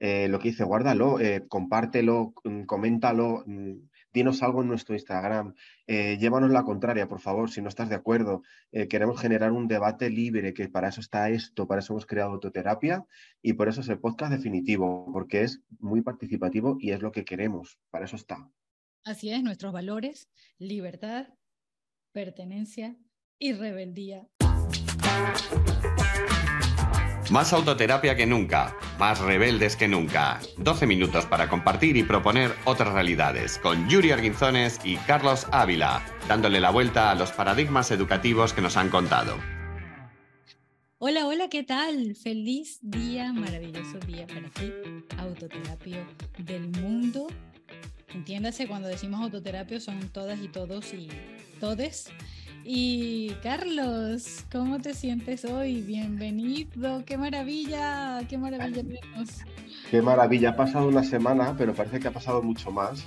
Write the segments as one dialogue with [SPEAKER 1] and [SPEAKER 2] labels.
[SPEAKER 1] Eh, lo que dice, guárdalo, eh, compártelo, mm, coméntalo, mm, dinos algo en nuestro Instagram, eh, llévanos la contraria, por favor, si no estás de acuerdo. queremos generar un debate libre, que para eso está esto, para eso hemos creado autoterapia y por eso es el podcast definitivo, porque es muy participativo y es lo que queremos, para eso está.
[SPEAKER 2] Así es, nuestros valores, libertad, pertenencia y rebeldía.
[SPEAKER 3] Más autoterapia que nunca, más rebeldes que nunca. 12 minutos para compartir y proponer otras realidades con Yuri Arguinzones y Carlos Ávila, dándole la vuelta a los paradigmas educativos que nos han contado.
[SPEAKER 2] Hola, hola, ¿qué tal? Feliz día, maravilloso día para ti, autoterapia del mundo. Entiéndase, cuando decimos autoterapia son todas y todos y todes y Carlos, ¿cómo te sientes hoy? Bienvenido, qué maravilla, qué maravilla tenemos.
[SPEAKER 1] Qué maravilla, ha pasado una semana, pero parece que ha pasado mucho más.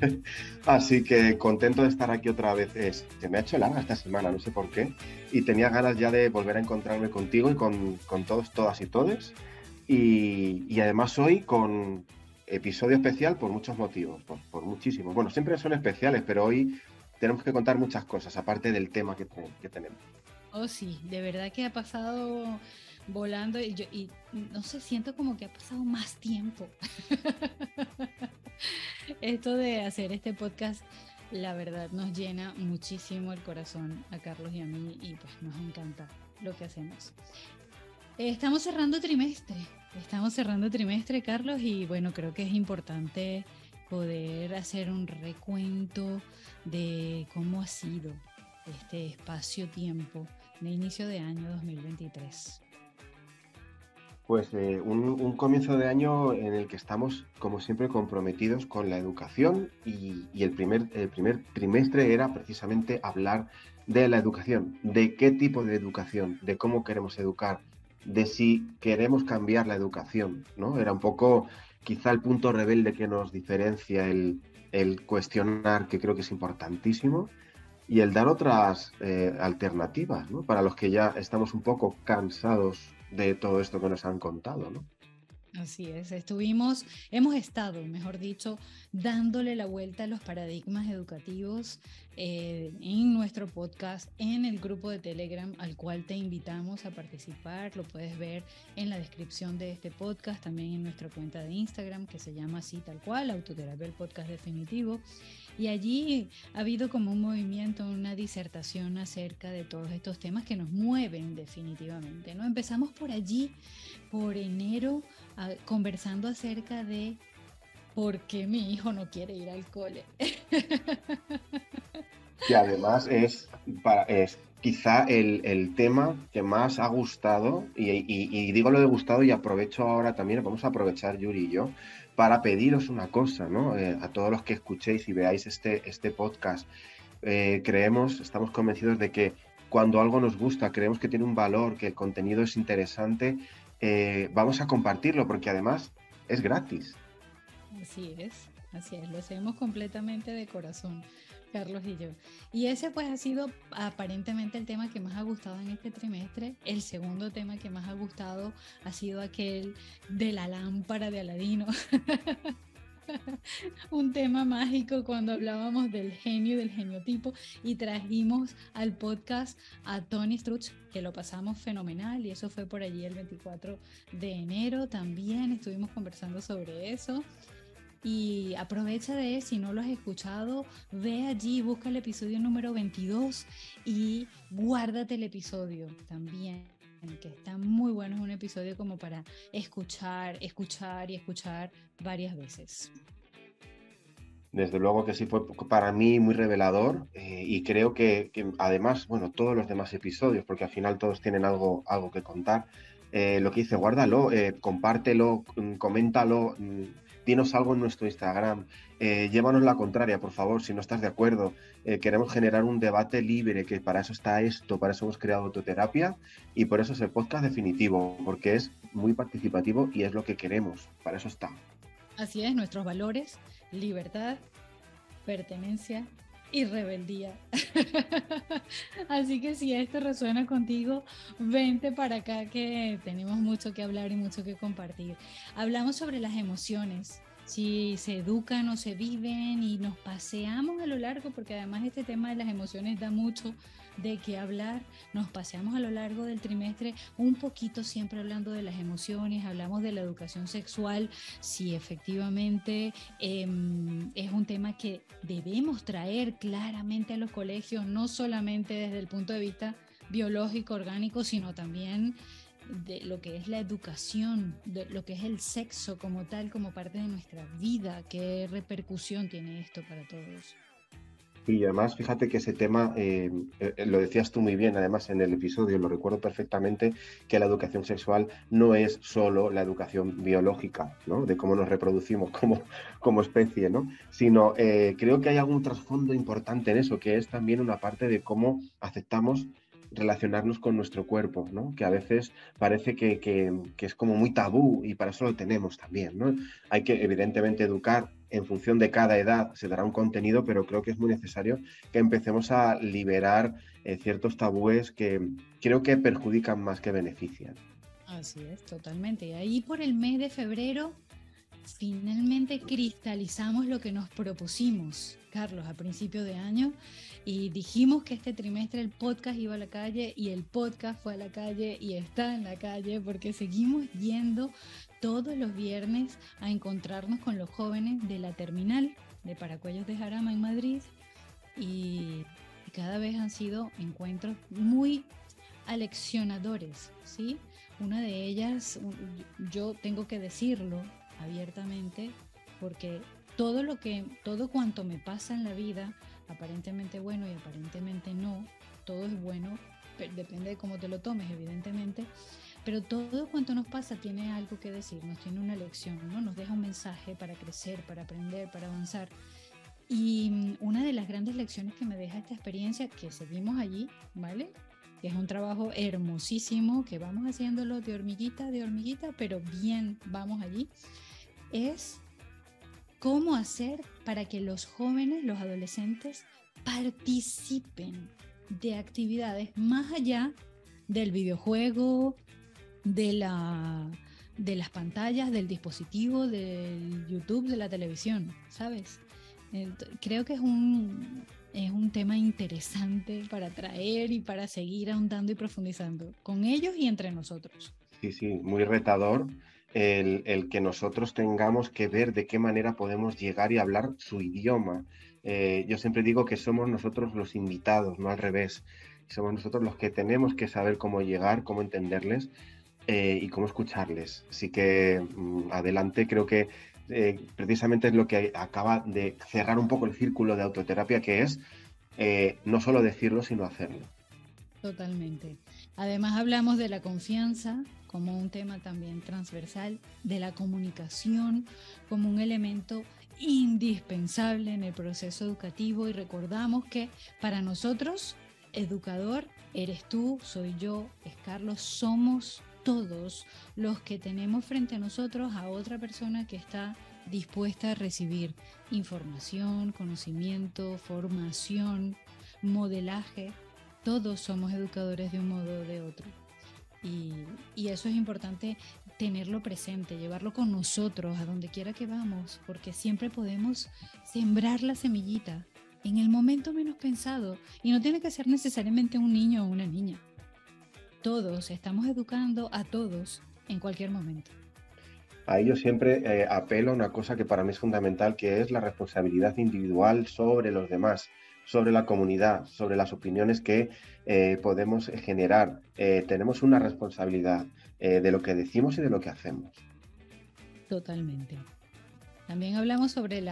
[SPEAKER 1] Así que contento de estar aquí otra vez. se me ha hecho larga esta semana, no sé por qué. Y tenía ganas ya de volver a encontrarme contigo y con, todos, todas y todes. Y, además hoy con episodio especial por muchos motivos, por, por muchísimos. Bueno, siempre son especiales, pero hoy tenemos que contar muchas cosas, aparte del tema que, tenemos.
[SPEAKER 2] Oh, sí, de verdad que ha pasado volando y, yo, y no sé, siento como que ha pasado más tiempo. Esto de hacer este podcast, la verdad, nos llena muchísimo el corazón a Carlos y a mí y pues nos encanta lo que hacemos. Estamos cerrando trimestre, estamos cerrando trimestre, Carlos, y bueno, creo que es importante poder hacer un recuento de cómo ha sido este espacio-tiempo de inicio de año 2023.
[SPEAKER 1] Pues eh, un, comienzo de año en el que estamos, como siempre, comprometidos con la educación y, el, primer, el primer trimestre era precisamente hablar de la educación, de qué tipo de educación, de cómo queremos educar, de si queremos cambiar la educación, ¿no? Era un poco quizá el punto rebelde que nos diferencia el, cuestionar, que creo que es importantísimo, y el dar otras eh, alternativas, ¿no? Para los que ya estamos un poco cansados de todo esto que nos han contado, ¿no?
[SPEAKER 2] Así es, estuvimos, hemos estado, mejor dicho, dándole la vuelta a los paradigmas educativos eh, en nuestro podcast, en el grupo de Telegram al cual te invitamos a participar. Lo puedes ver en la descripción de este podcast, también en nuestra cuenta de Instagram que se llama así tal cual, Autoterapia el Podcast Definitivo. Y allí ha habido como un movimiento, una disertación acerca de todos estos temas que nos mueven definitivamente. ¿no? Empezamos por allí, por enero, conversando acerca de por qué mi hijo no quiere ir al cole.
[SPEAKER 1] Y además es, para, es quizá el, tema que más ha gustado, y, digo lo de gustado y aprovecho ahora también, vamos a aprovechar Yuri y yo, para pediros una cosa, ¿no? Eh, a todos los que escuchéis y veáis este, este podcast, eh, creemos, estamos convencidos de que cuando algo nos gusta, creemos que tiene un valor, que el contenido es interesante, eh, vamos a compartirlo porque además es gratis.
[SPEAKER 2] Así es, así es, lo hacemos completamente de corazón, Carlos y yo. Y ese pues ha sido aparentemente el tema que más ha gustado en este trimestre. El segundo tema que más ha gustado ha sido aquel de la lámpara de Aladino. un tema mágico cuando hablábamos del genio y del geniotipo y trajimos al podcast a Tony Struch que lo pasamos fenomenal y eso fue por allí el 24 de enero también estuvimos conversando sobre eso. Y aprovecha de si no lo has escuchado, ve allí, busca el episodio número 22 y guárdate el episodio también que está muy bueno, es un episodio como para escuchar, escuchar y escuchar varias veces.
[SPEAKER 1] Desde luego que sí fue para mí muy revelador eh, y creo que, además, bueno, todos los demás episodios, porque al final todos tienen algo, algo que contar, eh, lo que dice, guárdalo, eh, compártelo, mm, coméntalo, mm, dinos algo en nuestro Instagram, eh, llévanos la contraria, por favor, si no estás de acuerdo. Eh, queremos generar un debate libre, que para eso está esto, para eso hemos creado autoterapia y por eso es el podcast definitivo, porque es muy participativo y es lo que queremos, para eso está.
[SPEAKER 2] Así es, nuestros valores, libertad, pertenencia y rebeldía. Así que si esto resuena contigo, vente para acá que tenemos mucho que hablar y mucho que compartir. Hablamos sobre las emociones, si se educan o se viven y nos paseamos a lo largo, porque además este tema de las emociones da mucho de qué hablar. Nos paseamos a lo largo del trimestre un poquito siempre hablando de las emociones, hablamos de la educación sexual, si efectivamente em, es un tema que debemos traer claramente a los colegios, no solamente desde el punto de vista biológico, orgánico, sino también de lo que es la educación, de lo que es el sexo como tal, como parte de nuestra vida, qué repercusión tiene esto para todos.
[SPEAKER 1] Y además, fíjate que ese tema, eh, eh, lo decías tú muy bien, además en el episodio, lo recuerdo perfectamente, que la educación sexual no es solo la educación biológica, ¿no? De cómo nos reproducimos como, como especie, ¿no? Sino eh, creo que hay algún trasfondo importante en eso, que es también una parte de cómo aceptamos relacionarnos con nuestro cuerpo, ¿no? que a veces parece que, que, es como muy tabú y para eso lo tenemos también. ¿no? Hay que evidentemente educar en función de cada edad, se dará un contenido, pero creo que es muy necesario que empecemos a liberar eh, ciertos tabúes que creo que perjudican más que benefician.
[SPEAKER 2] Así es, totalmente. Y ahí por el mes de febrero finalmente cristalizamos lo que nos propusimos, Carlos, a principio de año, y dijimos que este trimestre el podcast iba a la calle y el podcast fue a la calle y está en la calle porque seguimos yendo todos los viernes a encontrarnos con los jóvenes de la terminal de Paracuellos de Jarama en Madrid y cada vez han sido encuentros muy aleccionadores, ¿sí? Una de ellas, yo tengo que decirlo, abiertamente porque todo lo que, todo cuanto me pasa en la vida, aparentemente bueno y aparentemente no, todo es bueno, depende de cómo te lo tomes, evidentemente, pero todo cuanto nos pasa tiene algo que decir, nos tiene una lección, ¿no? Nos deja un mensaje para crecer, para aprender, para avanzar. Y mm, una de las grandes lecciones que me deja esta experiencia, que seguimos allí, ¿vale? Es un trabajo hermosísimo, que vamos haciéndolo de hormiguita, de hormiguita, pero bien, vamos allí es cómo hacer para que los jóvenes, los adolescentes, participen de actividades más allá del videojuego, de, la, de las pantallas, del dispositivo, del YouTube, de la televisión, ¿sabes? Creo que es un, es un tema interesante para traer y para seguir ahondando y profundizando con ellos y entre nosotros.
[SPEAKER 1] Sí, sí, muy retador el, que nosotros tengamos que ver de qué manera podemos llegar y hablar su idioma. Eh, yo siempre digo que somos nosotros los invitados, no al revés. Somos nosotros los que tenemos que saber cómo llegar, cómo entenderles eh, y cómo escucharles. Así que mm, adelante, creo que eh, precisamente es lo que acaba de cerrar un poco el círculo de autoterapia, que es no solo decirlo, sino hacerlo.
[SPEAKER 2] Totalmente. Además hablamos de la confianza, como un tema también transversal de la comunicación como un elemento indispensable en el proceso educativo y recordamos que para nosotros, educador, eres tú, soy yo, es Carlos, somos todos los que tenemos frente a nosotros a otra persona que está dispuesta a recibir información, conocimiento, formación, modelaje. Todos somos educadores de un modo o de otro. Y, eso es importante tenerlo presente, llevarlo con nosotros a donde quiera que vamos, porque siempre podemos sembrar la semillita en el momento menos pensado y no tiene que ser necesariamente un niño o una niña. Todos estamos educando a todos en cualquier momento.
[SPEAKER 1] Ahí yo siempre eh, apelo a una cosa que para mí es fundamental, que es la responsabilidad individual sobre los demás sobre la comunidad, sobre las opiniones que eh, podemos generar. Eh, tenemos una responsabilidad eh, de lo que decimos y de lo que hacemos.
[SPEAKER 2] Totalmente. También hablamos sobre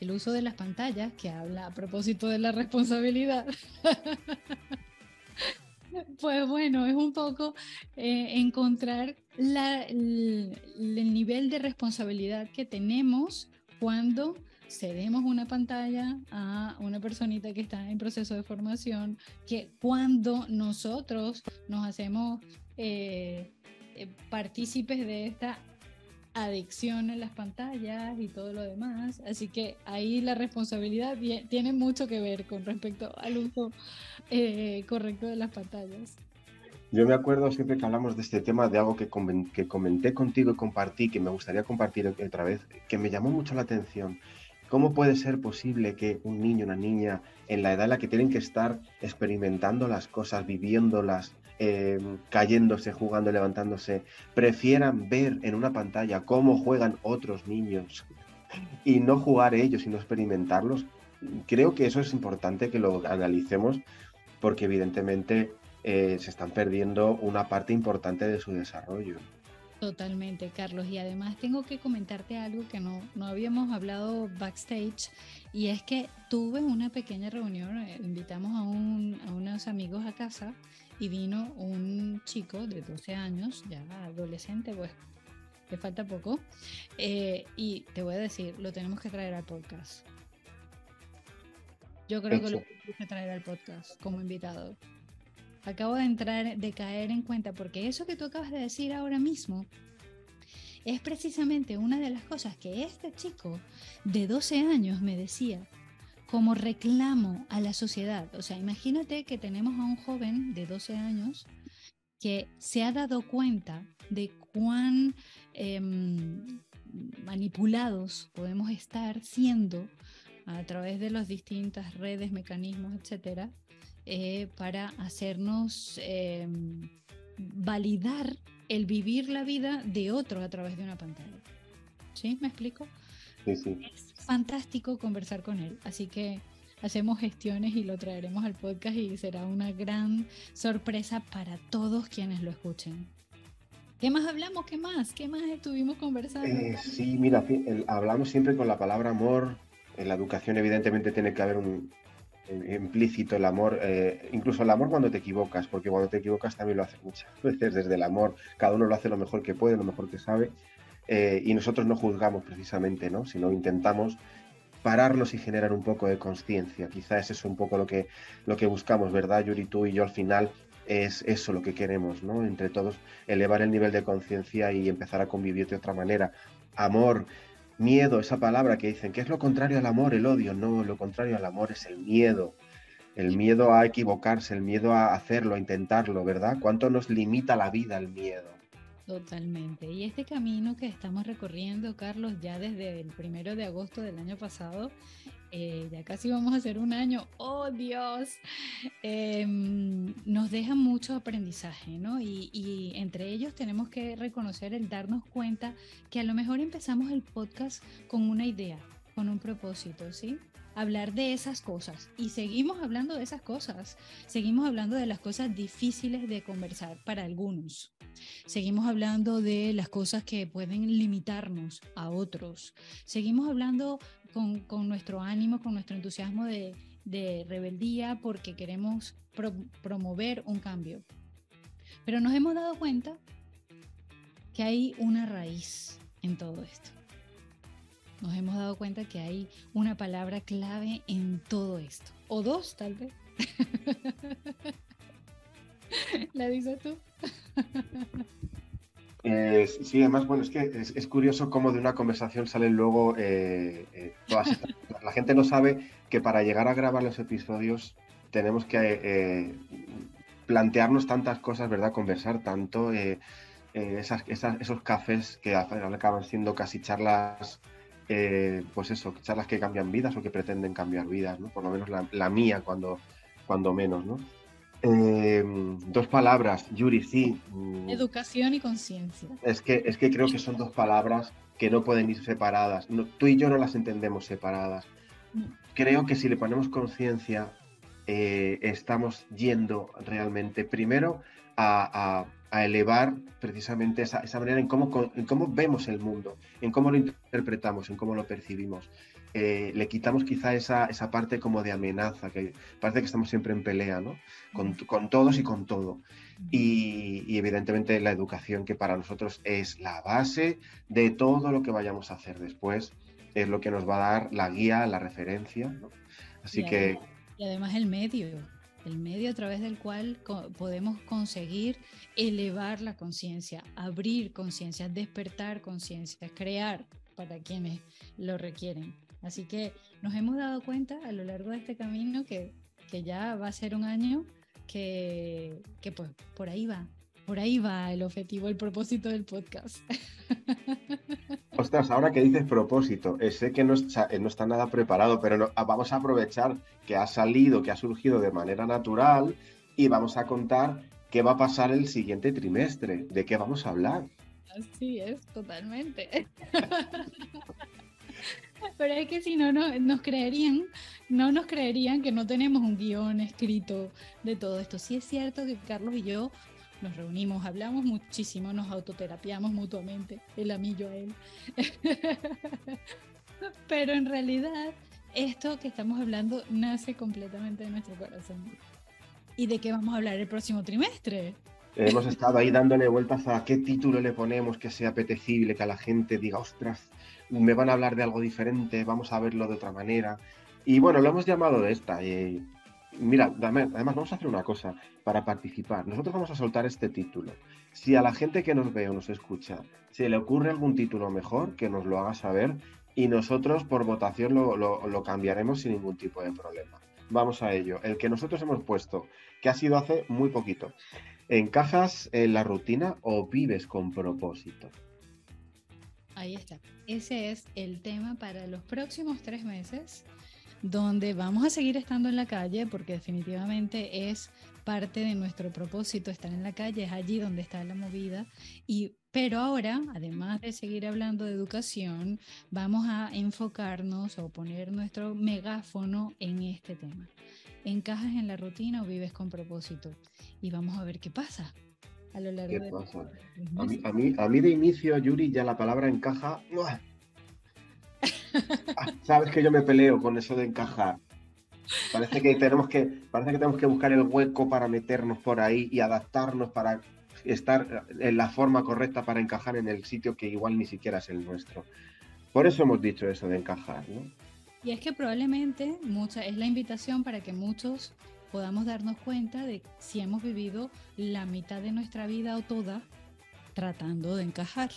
[SPEAKER 2] el uso de las pantallas, que habla a propósito de la responsabilidad. pues bueno, es un poco encontrar el nivel de responsabilidad que tenemos cuando cedemos una pantalla a una personita que está en proceso de formación, que cuando nosotros nos hacemos eh, eh, partícipes de esta adicción a las pantallas y todo lo demás. Así que ahí la responsabilidad tiene mucho que ver con respecto al uso eh, correcto de las pantallas.
[SPEAKER 1] Yo me acuerdo siempre que hablamos de este tema de algo que, que comenté contigo y compartí, que me gustaría compartir otra vez, que me llamó mucho la atención. ¿Cómo puede ser posible que un niño, una niña, en la edad en la que tienen que estar experimentando las cosas, viviéndolas, eh, cayéndose, jugando, levantándose, prefieran ver en una pantalla cómo juegan otros niños y no jugar ellos, sino experimentarlos? Creo que eso es importante que lo analicemos porque evidentemente eh, se están perdiendo una parte importante de su desarrollo.
[SPEAKER 2] Totalmente, Carlos. Y además tengo que comentarte algo que no, no habíamos hablado backstage, y es que tuve una pequeña reunión, eh, invitamos a, un, a unos amigos a casa y vino un chico de 12 años, ya adolescente, pues le falta poco, eh, y te voy a decir, lo tenemos que traer al podcast. Yo creo que lo tenemos que traer al podcast como invitado acabo de entrar, de caer en cuenta, porque eso que tú acabas de decir ahora mismo es precisamente una de las cosas que este chico de 12 años me decía como reclamo a la sociedad. O sea, imagínate que tenemos a un joven de 12 años que se ha dado cuenta de cuán em, manipulados podemos estar siendo a través de las distintas redes, mecanismos, etcétera, eh, para hacernos em, validar el vivir la vida de otro a través de una pantalla. ¿Sí? ¿Me explico?
[SPEAKER 1] Sí, sí.
[SPEAKER 2] Es fantástico conversar con él, así que hacemos gestiones y lo traeremos al podcast y será una gran sorpresa para todos quienes lo escuchen. ¿Qué más hablamos? ¿Qué más? ¿Qué más estuvimos conversando?
[SPEAKER 1] Eh, sí, mira, hablamos siempre con la palabra amor. En la educación evidentemente tiene que haber un, implícito el amor, eh, incluso el amor cuando te equivocas, porque cuando te equivocas también lo haces muchas veces desde el amor, cada uno lo hace lo mejor que puede, lo mejor que sabe, eh, y nosotros no juzgamos precisamente, ¿no? sino intentamos pararnos y generar un poco de conciencia. Quizás es un poco lo que, lo que buscamos, ¿verdad, Yuri? Tú y yo al final es eso lo que queremos, ¿no? Entre todos, elevar el nivel de conciencia y empezar a convivir de otra manera. Amor, miedo, esa palabra que dicen, que es lo contrario al amor, el odio. No, lo contrario al amor es el miedo. El miedo a equivocarse, el miedo a hacerlo, a intentarlo, ¿verdad? ¿Cuánto nos limita la vida el miedo?
[SPEAKER 2] Totalmente. Y este camino que estamos recorriendo, Carlos, ya desde el primero de agosto del año pasado, eh, ya casi vamos a hacer un año, oh Dios, em, nos deja mucho aprendizaje, ¿no? Y, y, entre ellos tenemos que reconocer el darnos cuenta que a lo mejor empezamos el podcast con una idea, con un propósito, ¿sí? hablar de esas cosas y seguimos hablando de esas cosas, seguimos hablando de las cosas difíciles de conversar para algunos, seguimos hablando de las cosas que pueden limitarnos a otros, seguimos hablando con, con nuestro ánimo, con nuestro entusiasmo de, de rebeldía porque queremos promover un cambio. Pero nos hemos dado cuenta que hay una raíz en todo esto nos hemos dado cuenta que hay una palabra clave en todo esto. O dos, tal vez. ¿La dices tú?
[SPEAKER 1] Eh, sí, además, bueno, es que es, curioso cómo de una conversación salen luego eh, eh, todas estas cosas. La gente no sabe que para llegar a grabar los episodios tenemos que plantearnos tantas cosas, ¿verdad? Conversar tanto. Esos cafés que acaban siendo casi charlas pues eso, charlas que cambian vidas o que pretenden cambiar vidas, ¿no? Por lo menos la, mía, cuando, cuando menos, ¿no? Eh, dos palabras, Yuri, sí.
[SPEAKER 2] Mm. Educación y conciencia.
[SPEAKER 1] Es que, es que creo que son dos palabras que no pueden ir separadas. tú y yo no las entendemos separadas. Creo que si le ponemos conciencia, eh, estamos yendo realmente primero a, a elevar precisamente esa, esa manera en cómo, en cómo, vemos el mundo, en cómo lo interpretamos, en cómo lo percibimos. Eh, le quitamos quizá esa, esa, parte como de amenaza, que parece que estamos siempre en pelea, ¿no? Con, con todos y con todo. Y, y, evidentemente la educación, que para nosotros es la base de todo lo que vayamos a hacer después, es lo que nos va a dar la guía, la referencia, ¿no? Así que...
[SPEAKER 2] Y además el medio, el medio a través del cual podemos conseguir elevar la conciencia, abrir conciencia, despertar conciencia, crear para quienes lo requieren. Así que nos hemos dado cuenta a lo largo de este camino que, que ya va a ser un año que, que pues por ahí va, por ahí va el objetivo, el propósito del podcast.
[SPEAKER 1] Ostras, ahora que dices propósito, eh, sé que no está, eh, no está nada preparado, pero ah, vamos a aprovechar que ha salido, que ha surgido de manera natural y vamos a contar qué va a pasar el siguiente trimestre, de qué vamos a hablar.
[SPEAKER 2] Así es, totalmente. Pero es que si no, no nos creerían, no nos creerían que no tenemos un guion escrito de todo esto. Sí es cierto que Carlos y yo nos reunimos, hablamos muchísimo, nos autoterapiamos mutuamente, el a mí, yo a él. Pero en realidad, esto que estamos hablando nace completamente de nuestro corazón. ¿Y de qué vamos a hablar el próximo trimestre?
[SPEAKER 1] Hemos estado ahí dándole vueltas a qué título le ponemos que sea apetecible, que a la gente diga, ostras, me van a hablar de algo diferente, vamos a verlo de otra manera. Y bueno, lo hemos llamado de esta. Y Mira, además vamos a hacer una cosa para participar. Nosotros vamos a soltar este título. Si a la gente que nos ve o nos escucha se le ocurre algún título mejor, que nos lo haga saber y nosotros por votación lo, cambiaremos sin ningún tipo de problema. Vamos a ello. El que nosotros hemos puesto, que ha sido hace muy poquito. ¿Encajas en la rutina o vives con propósito?
[SPEAKER 2] Ahí está. Ese es el tema para los próximos tres meses donde vamos a seguir estando en la calle porque definitivamente es parte de nuestro propósito estar en la calle, es allí donde está la movida. Y, pero ahora, además de seguir hablando de educación, vamos a enfocarnos o poner nuestro megáfono en este tema. ¿Encajas en la rutina o vives con propósito? Y vamos a ver qué pasa a lo largo de
[SPEAKER 1] pasa? A mí, a, mí, a mí de inicio, Yuri, ya la palabra encaja Ah, sabes que yo me peleo con eso de encajar. Parece que tenemos que, parece que tenemos que buscar el hueco para meternos por ahí y adaptarnos para estar en la forma correcta para encajar en el sitio que igual ni siquiera es el nuestro. Por eso hemos dicho eso de encajar,
[SPEAKER 2] Y es que probablemente mucha, es la invitación para que muchos podamos darnos cuenta de si hemos vivido la mitad de nuestra vida o toda tratando de encajar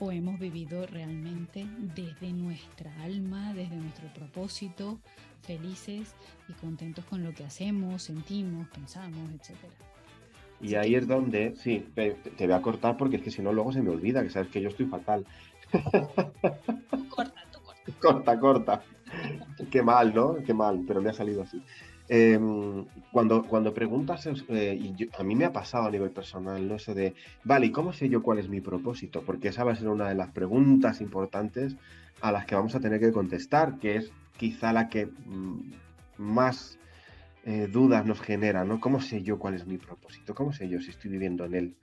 [SPEAKER 2] o hemos vivido realmente desde nuestra alma, desde nuestro propósito, felices y contentos con lo que hacemos, sentimos, pensamos, etcétera.
[SPEAKER 1] Y ahí es donde, sí, te, voy a cortar porque es que si no luego se me olvida, que sabes que yo estoy fatal.
[SPEAKER 2] Corta, corta.
[SPEAKER 1] Corta, corta. Qué mal, ¿no? Qué mal, pero me ha salido así. Em, cuando, cuando preguntas, eh, y a mí me ha pasado a nivel personal, ¿no? Eso de, vale, ¿y cómo sé yo cuál es mi propósito? Porque esa va a ser una de las preguntas importantes a las que vamos a tener que contestar, que es quizá la que mm, más eh, dudas nos genera, ¿no? ¿Cómo sé yo cuál es mi propósito? ¿Cómo sé yo si estoy viviendo en él?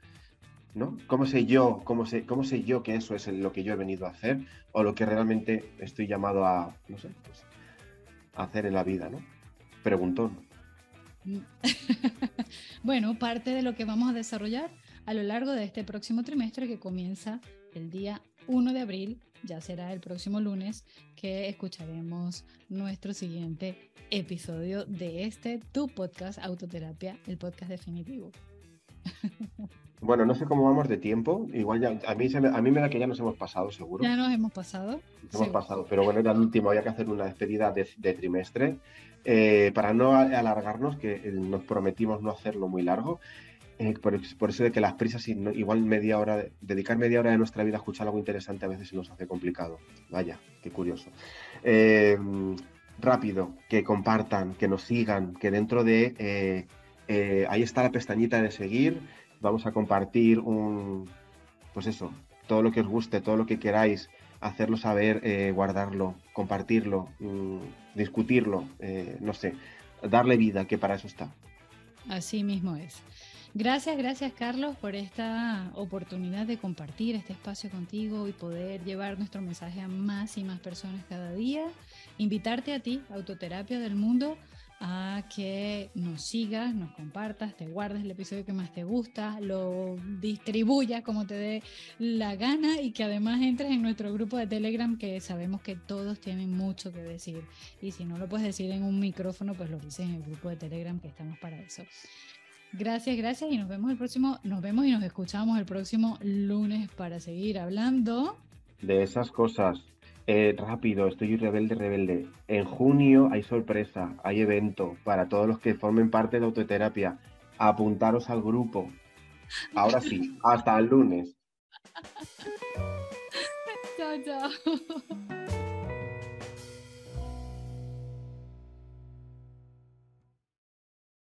[SPEAKER 1] ¿No? ¿Cómo sé yo, cómo sé, cómo sé yo que eso es lo que yo he venido a hacer o lo que realmente estoy llamado a, pues, hacer en la vida, ¿no?
[SPEAKER 2] bueno, parte de lo que vamos a desarrollar a lo largo de este próximo trimestre que comienza el día 1 de abril, ya será el próximo lunes que escucharemos nuestro siguiente episodio de este tu podcast Autoterapia, el podcast definitivo.
[SPEAKER 1] Bueno, no sé cómo vamos de tiempo. Igual ya, a mí, me, a mí me da que ya nos hemos pasado, seguro.
[SPEAKER 2] Ya nos hemos pasado.
[SPEAKER 1] hemos pasado, pero bueno, era el último, había que hacer una despedida de, trimestre. Eh, para no alargarnos, que eh, nos prometimos no hacerlo muy largo. Eh, por, eso de que las prisas, igual media hora, dedicar media hora de nuestra vida a escuchar algo interesante a veces se nos hace complicado. Vaya, qué curioso. rápido, que compartan, que nos sigan, que dentro de... ahí está la pestañita de seguir vamos a compartir un, pues eso, todo lo que os guste, todo lo que queráis, hacerlo saber, eh, guardarlo, compartirlo, mm, discutirlo, eh, no sé, darle vida, que para eso está.
[SPEAKER 2] Así mismo es. Gracias, gracias Carlos por esta oportunidad de compartir este espacio contigo y poder llevar nuestro mensaje a más y más personas cada día. Invitarte a ti, Autoterapia del Mundo, a que nos sigas, nos compartas, te guardes el episodio que más te gusta, lo distribuyas como te dé la gana y que además entres en nuestro grupo de Telegram que sabemos que todos tienen mucho que decir. Y si no lo puedes decir en un micrófono, pues lo dices en el grupo de Telegram que estamos para eso. Gracias, gracias y nos vemos el próximo, nos vemos y nos escuchamos el próximo lunes para seguir hablando
[SPEAKER 1] de esas cosas. Eh, rápido, estoy rebelde, rebelde. En junio hay sorpresa, hay evento para todos los que formen parte de autoterapia. Apuntaros al grupo. Ahora sí, hasta el lunes.
[SPEAKER 2] chao, chao.